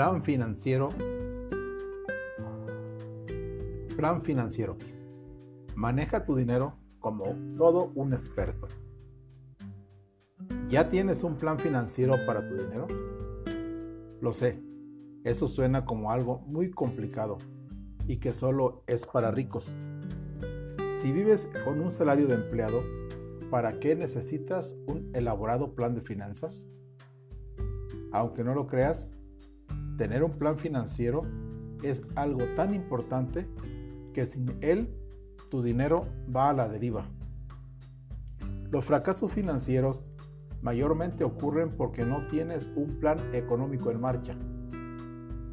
Plan financiero. Plan financiero. Maneja tu dinero como todo un experto. ¿Ya tienes un plan financiero para tu dinero? Lo sé, eso suena como algo muy complicado y que solo es para ricos. Si vives con un salario de empleado, ¿para qué necesitas un elaborado plan de finanzas? Aunque no lo creas, tener un plan financiero es algo tan importante que sin él tu dinero va a la deriva. Los fracasos financieros mayormente ocurren porque no tienes un plan económico en marcha.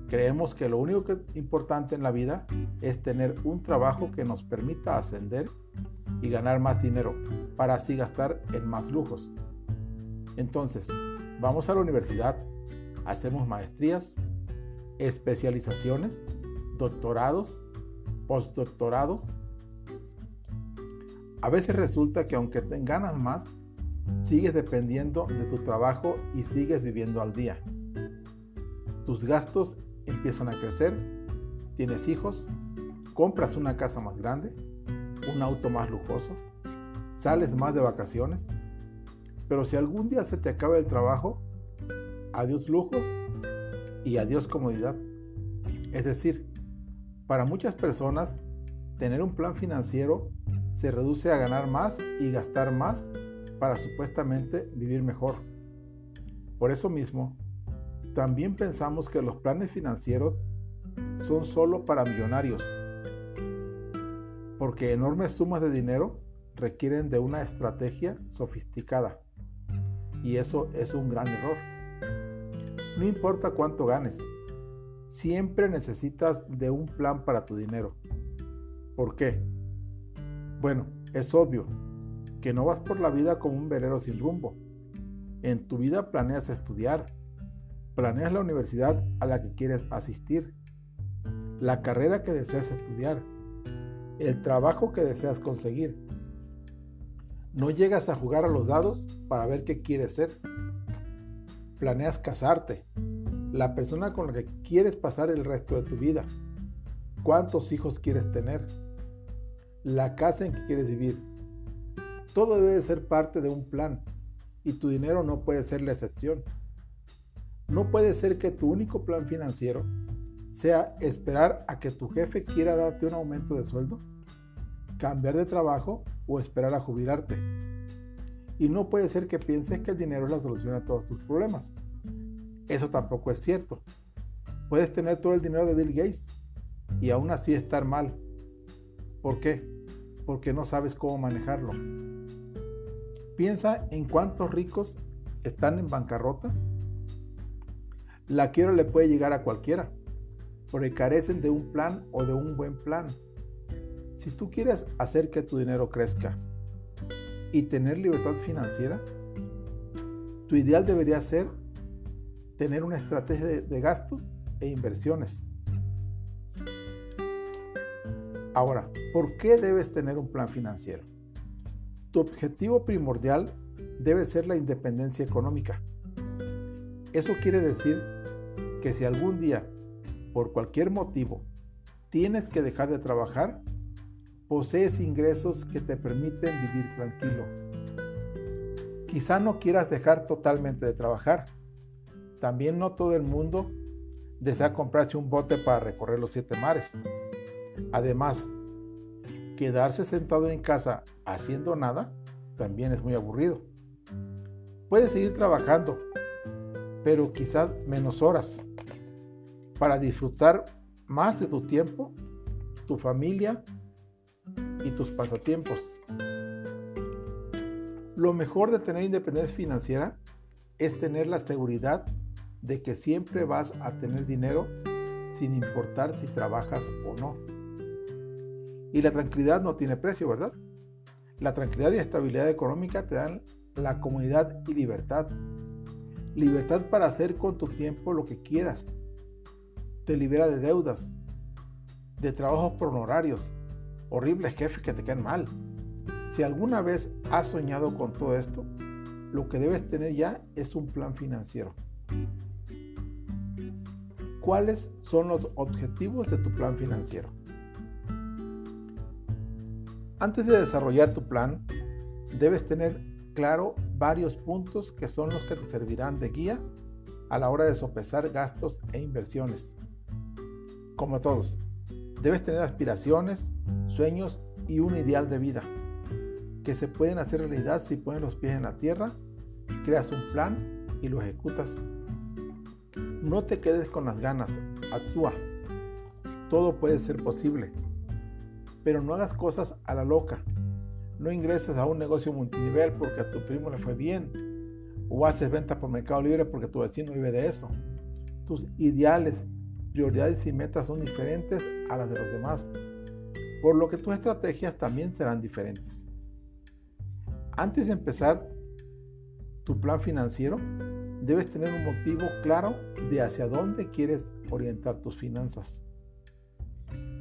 Creemos que lo único importante en la vida es tener un trabajo que nos permita ascender y ganar más dinero para así gastar en más lujos. Entonces, vamos a la universidad, hacemos maestrías, especializaciones, doctorados, postdoctorados. A veces resulta que aunque te ganas más, sigues dependiendo de tu trabajo y sigues viviendo al día. Tus gastos empiezan a crecer, tienes hijos, compras una casa más grande, un auto más lujoso, sales más de vacaciones, pero si algún día se te acaba el trabajo, adiós lujos y adiós comodidad. Es decir, para muchas personas, tener un plan financiero se reduce a ganar más y gastar más para supuestamente vivir mejor. Por eso mismo, también pensamos que los planes financieros son solo para millonarios, porque enormes sumas de dinero requieren de una estrategia sofisticada, y eso es un gran error. No importa cuánto ganes, siempre necesitas de un plan para tu dinero. ¿Por qué? Bueno, es obvio que no vas por la vida como un velero sin rumbo. En tu vida planeas estudiar, planeas la universidad a la que quieres asistir, la carrera que deseas estudiar, el trabajo que deseas conseguir. No llegas a jugar a los dados para ver qué quieres ser planeas casarte, la persona con la que quieres pasar el resto de tu vida, cuántos hijos quieres tener, la casa en que quieres vivir. Todo debe ser parte de un plan y tu dinero no puede ser la excepción. No puede ser que tu único plan financiero sea esperar a que tu jefe quiera darte un aumento de sueldo, cambiar de trabajo o esperar a jubilarte. Y no puede ser que pienses que el dinero es la solución a todos tus problemas. Eso tampoco es cierto. Puedes tener todo el dinero de Bill Gates y aún así estar mal. ¿Por qué? Porque no sabes cómo manejarlo. Piensa en cuántos ricos están en bancarrota. La quiero le puede llegar a cualquiera, porque carecen de un plan o de un buen plan. Si tú quieres hacer que tu dinero crezca, y tener libertad financiera, tu ideal debería ser tener una estrategia de, gastos e inversiones. Ahora, ¿por qué debes tener un plan financiero? Tu objetivo primordial debe ser la independencia económica. Eso quiere decir que si algún día, por cualquier motivo, tienes que dejar de trabajar, posees ingresos que te permiten vivir tranquilo. Quizá no quieras dejar totalmente de trabajar. También no todo el mundo desea comprarse un bote para recorrer los siete mares. Además, quedarse sentado en casa haciendo nada también es muy aburrido. Puedes seguir trabajando, pero quizás menos horas, para disfrutar más de tu tiempo, tu familia y tus pasatiempos. Lo mejor de tener independencia financiera es tener la seguridad de que siempre vas a tener dinero sin importar si trabajas o no. Y la tranquilidad no tiene precio, ¿verdad? La tranquilidad y estabilidad económica te dan la comodidad y libertad. Libertad para hacer con tu tiempo lo que quieras. Te libera de deudas, de trabajos por honorarios, horribles jefes que te caen mal. Si alguna vez has soñado con todo esto, lo que debes tener ya es un plan financiero. cuáles son los objetivos de tu plan financiero. Antes de desarrollar tu plan, debes tener claro varios puntos que son los que te servirán de guía a la hora de sopesar gastos e inversiones. Como todos, debes tener aspiraciones, sueños y un ideal de vida que se pueden hacer realidad si pones los pies en la tierra, creas un plan y lo ejecutas. No te quedes con las ganas, actúa. Todo puede ser posible, pero no hagas cosas a la loca. No ingreses a un negocio multinivel porque a tu primo le fue bien, o haces ventas por Mercado Libre porque tu vecino vive de eso. Tus ideales, prioridades y metas son diferentes a las de los demás, por lo que tus estrategias también serán diferentes. Antes de empezar tu plan financiero, debes tener un motivo claro de hacia dónde quieres orientar tus finanzas.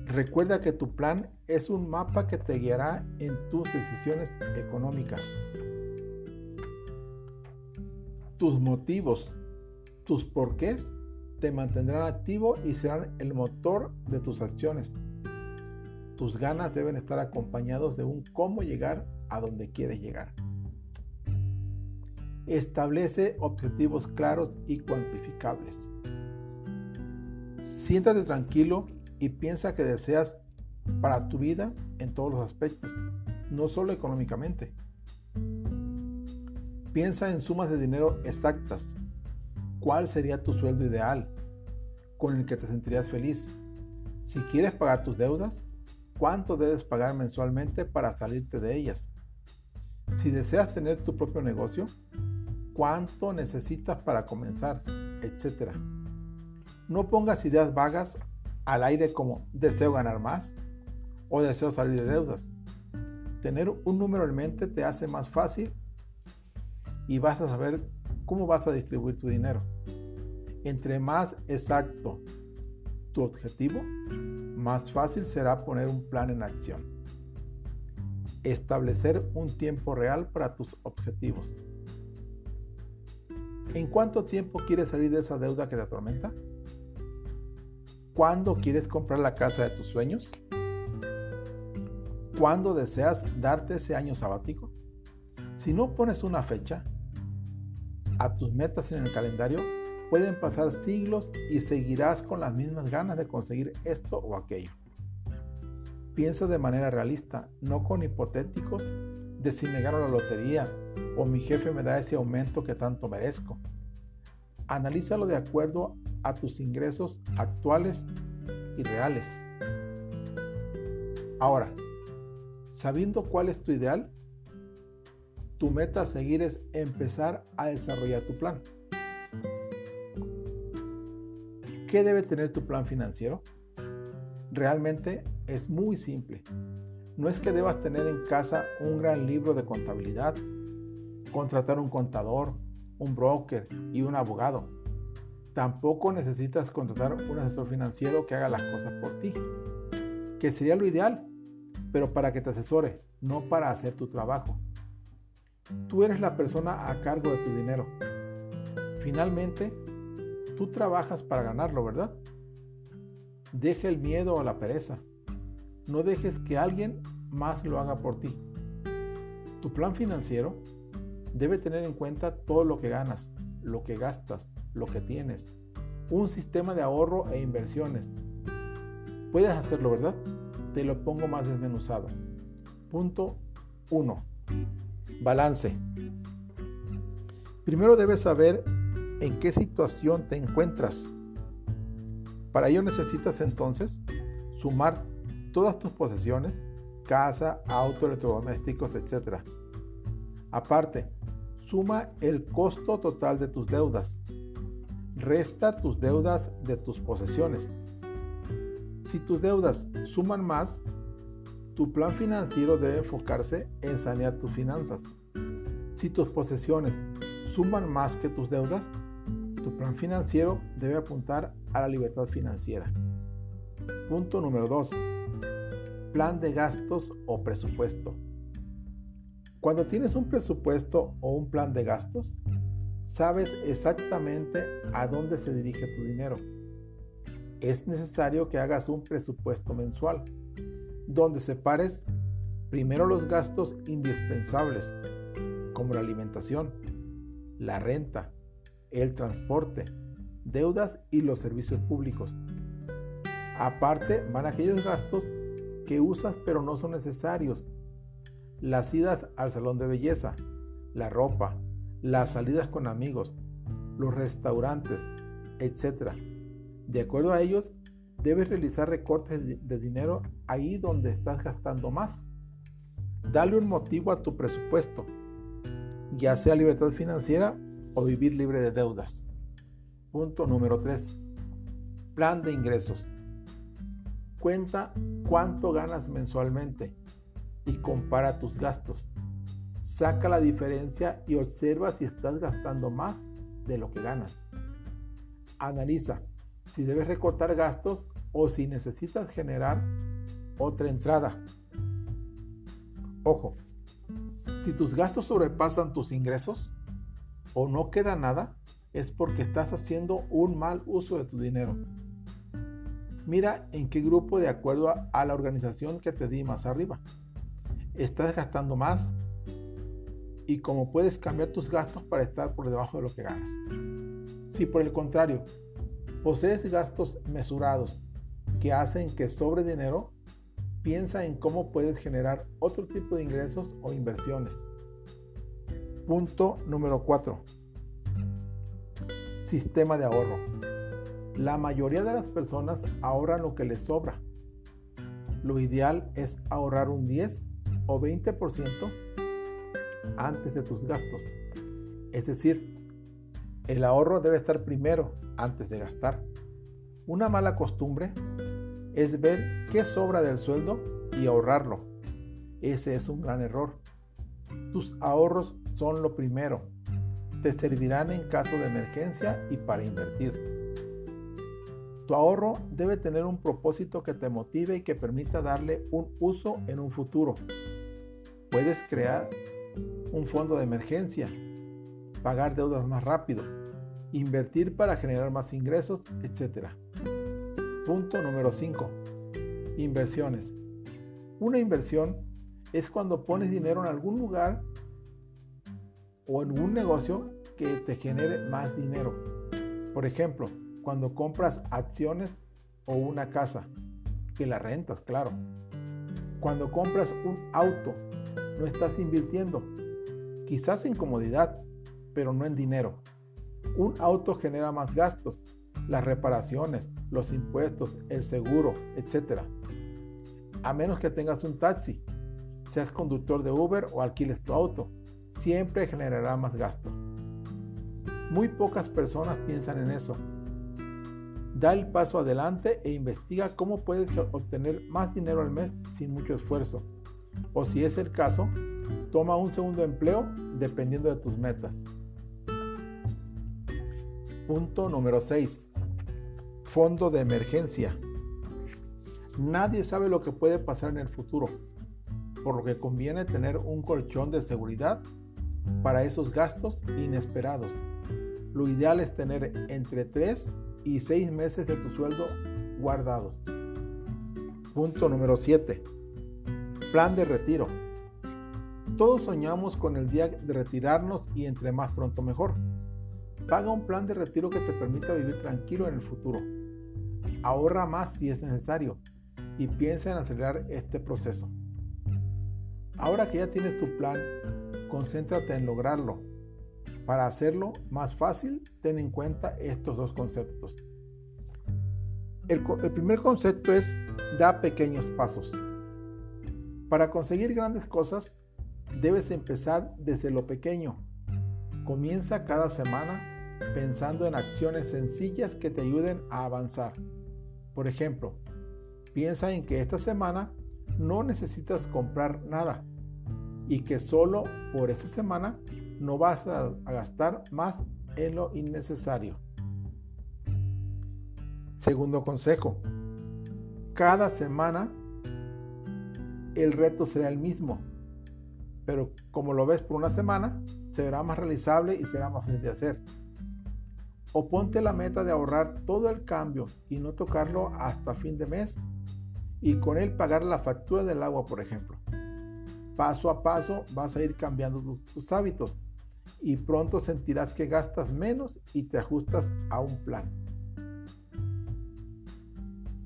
Recuerda que tu plan es un mapa que te guiará en tus decisiones económicas. Tus motivos, tus porqués te mantendrán activo y serán el motor de tus acciones. Tus ganas deben estar acompañados de un cómo llegar a donde quieres llegar. Establece objetivos claros y cuantificables. Siéntate tranquilo y piensa que deseas para tu vida en todos los aspectos, no solo económicamente. Piensa en sumas de dinero exactas. ¿Cuál sería tu sueldo ideal con el que te sentirías feliz? Si quieres pagar tus deudas, ¿cuánto debes pagar mensualmente para salirte de ellas? Si deseas tener tu propio negocio, ¿cuánto necesitas para comenzar? Etcétera. No pongas ideas vagas al aire como deseo ganar más o deseo salir de deudas. Tener un número en mente te hace más fácil y vas a saber cómo vas a distribuir tu dinero. Entre más exacto tu objetivo, más fácil será poner un plan en acción establecer un tiempo real para tus objetivos. ¿En cuánto tiempo quieres salir de esa deuda que te atormenta? ¿Cuándo quieres comprar la casa de tus sueños? ¿Cuándo deseas darte ese año sabático? Si no pones una fecha a tus metas en el calendario, pueden pasar siglos y seguirás con las mismas ganas de conseguir esto o aquello. Piensa de manera realista, no con hipotéticos de si me gano la lotería o mi jefe me da ese aumento que tanto merezco. Analízalo de acuerdo a tus ingresos actuales y reales. Ahora, sabiendo cuál es tu ideal, tu meta a seguir es empezar a desarrollar tu plan. ¿Qué debe tener tu plan financiero? Realmente es muy simple. No es que debas tener en casa un gran libro de contabilidad, contratar un contador, un broker y un abogado. Tampoco necesitas contratar un asesor financiero que haga las cosas por ti, que sería lo ideal, pero para que te asesore, no para hacer tu trabajo. Tú eres la persona a cargo de tu dinero. Finalmente, tú trabajas para ganarlo, ¿verdad? Deja el miedo o la pereza. No dejes que alguien más lo haga por ti. Tu plan financiero debe tener en cuenta todo lo que ganas, lo que gastas, lo que tienes. Un sistema de ahorro e inversiones. Puedes hacerlo, ¿verdad? Te lo pongo más desmenuzado. Punto 1. Balance. Primero debes saber en qué situación te encuentras. Para ello necesitas entonces sumar todas tus posesiones, casa, auto, electrodomésticos, etc. Aparte, suma el costo total de tus deudas. Resta tus deudas de tus posesiones. Si tus deudas suman más, tu plan financiero debe enfocarse en sanear tus finanzas. Si tus posesiones suman más que tus deudas, tu plan financiero debe apuntar a la libertad financiera. Punto número 2 plan de gastos o presupuesto. Cuando tienes un presupuesto o un plan de gastos, sabes exactamente a dónde se dirige tu dinero. es necesario que hagas un presupuesto mensual, donde separes primero los gastos indispensables, como la alimentación, la renta, el transporte, deudas y los servicios públicos. Aparte van aquellos gastos que usas pero no son necesarios. Las idas al salón de belleza, la ropa, las salidas con amigos, los restaurantes, etc. De acuerdo a ellos, debes realizar recortes de dinero ahí donde estás gastando más. Dale un motivo a tu presupuesto, ya sea libertad financiera o vivir libre de deudas. Punto número 3. Plan de ingresos. Cuenta cuánto ganas mensualmente y compara tus gastos. Saca la diferencia y observa si estás gastando más de lo que ganas. Analiza si debes recortar gastos o si necesitas generar otra entrada. Ojo, si tus gastos sobrepasan tus ingresos o no queda nada, es porque estás haciendo un mal uso de tu dinero. Mira en qué grupo de acuerdo a, la organización que te di más arriba. Estás gastando más y cómo puedes cambiar tus gastos para estar por debajo de lo que ganas. Si por el contrario posees gastos mesurados que hacen que sobre dinero, piensa en cómo puedes generar otro tipo de ingresos o inversiones. Punto número 4. Sistema de ahorro. La mayoría de las personas ahorran lo que les sobra. Lo ideal es ahorrar un 10 o 20% antes de tus gastos. Es decir, el ahorro debe estar primero antes de gastar. Una mala costumbre es ver qué sobra del sueldo y ahorrarlo. Ese es un gran error. Tus ahorros son lo primero. Te servirán en caso de emergencia y para invertir. Tu ahorro debe tener un propósito que te motive y que permita darle un uso en un futuro. Puedes crear un fondo de emergencia, pagar deudas más rápido, invertir para generar más ingresos, etc. Punto número 5. Inversiones. Una inversión es cuando pones dinero en algún lugar o en un negocio que te genere más dinero. Por ejemplo, cuando compras acciones o una casa, que la rentas, claro. Cuando compras un auto, no estás invirtiendo, quizás en comodidad, pero no en dinero. Un auto genera más gastos, las reparaciones, los impuestos, el seguro, etc. A menos que tengas un taxi, seas conductor de Uber o alquiles tu auto, siempre generará más gasto. Muy pocas personas piensan en eso Da el paso adelante e investiga cómo puedes obtener más dinero al mes sin mucho esfuerzo. O si es el caso, toma un segundo empleo dependiendo de tus metas. Punto número 6. Fondo de emergencia. Nadie sabe lo que puede pasar en el futuro, por lo que conviene tener un colchón de seguridad para esos gastos inesperados. Lo ideal es tener entre 3 y seis meses de tu sueldo guardados. Punto número 7. Plan de retiro. Todos soñamos con el día de retirarnos y entre más pronto mejor. Paga un plan de retiro que te permita vivir tranquilo en el futuro. Ahorra más si es necesario y piensa en acelerar este proceso. Ahora que ya tienes tu plan, concéntrate en lograrlo para hacerlo más fácil, ten en cuenta estos dos conceptos. El, primer concepto es da pequeños pasos. Para conseguir grandes cosas, debes empezar desde lo pequeño. Comienza cada semana pensando en acciones sencillas que te ayuden a avanzar. Por ejemplo, piensa en que esta semana no necesitas comprar nada y que solo por esta semana no vas a, gastar más en lo innecesario. Segundo consejo, cada semana el reto será el mismo, pero como lo ves por una semana, será más realizable y será más fácil de hacer. O ponte la meta de ahorrar todo el cambio y no tocarlo hasta fin de mes y con él pagar la factura del agua, por ejemplo. Paso a paso vas a ir cambiando tus, hábitos y pronto sentirás que gastas menos y te ajustas a un plan.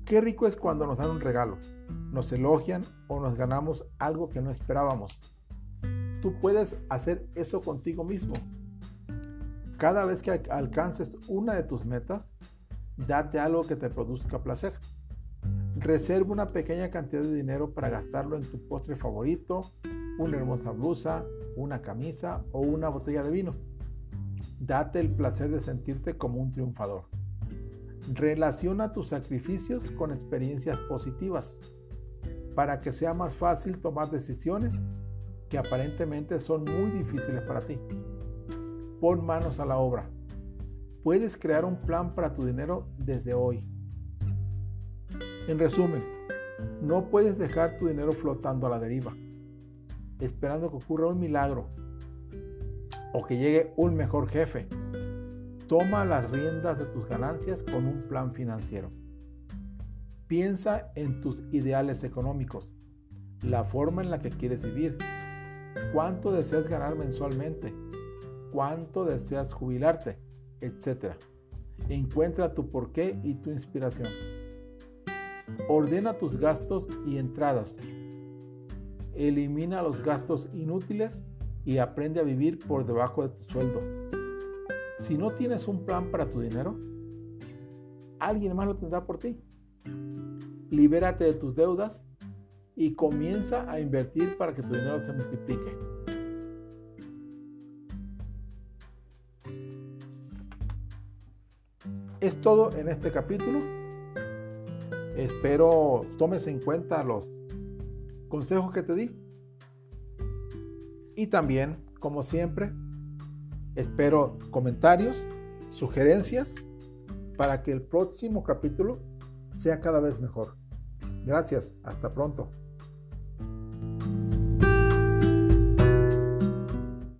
Qué rico es cuando nos dan un regalo, nos elogian o nos ganamos algo que no esperábamos. Tú puedes hacer eso contigo mismo. Cada vez que alcances una de tus metas, date algo que te produzca placer. Reserva una pequeña cantidad de dinero para gastarlo en tu postre favorito, una hermosa blusa, una camisa o una botella de vino. Date el placer de sentirte como un triunfador. Relaciona tus sacrificios con experiencias positivas para que sea más fácil tomar decisiones que aparentemente son muy difíciles para ti. Pon manos a la obra. Puedes crear un plan para tu dinero desde hoy. En resumen, no puedes dejar tu dinero flotando a la deriva, esperando que ocurra un milagro o que llegue un mejor jefe. Toma las riendas de tus ganancias con un plan financiero. Piensa en tus ideales económicos, la forma en la que quieres vivir, cuánto deseas ganar mensualmente, cuánto deseas jubilarte, etc. Encuentra tu porqué y tu inspiración. Ordena tus gastos y entradas. Elimina los gastos inútiles y aprende a vivir por debajo de tu sueldo. Si no tienes un plan para tu dinero, alguien más lo tendrá por ti. Libérate de tus deudas y comienza a invertir para que tu dinero se multiplique. Es todo en este capítulo. Espero tomes en cuenta los consejos que te di. Y también, como siempre, espero comentarios, sugerencias para que el próximo capítulo sea cada vez mejor. Gracias, hasta pronto.